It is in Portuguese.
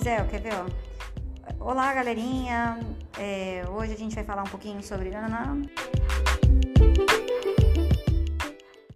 quiser, quer ver, ó? Olá, galerinha. É, hoje a gente vai falar um pouquinho sobre.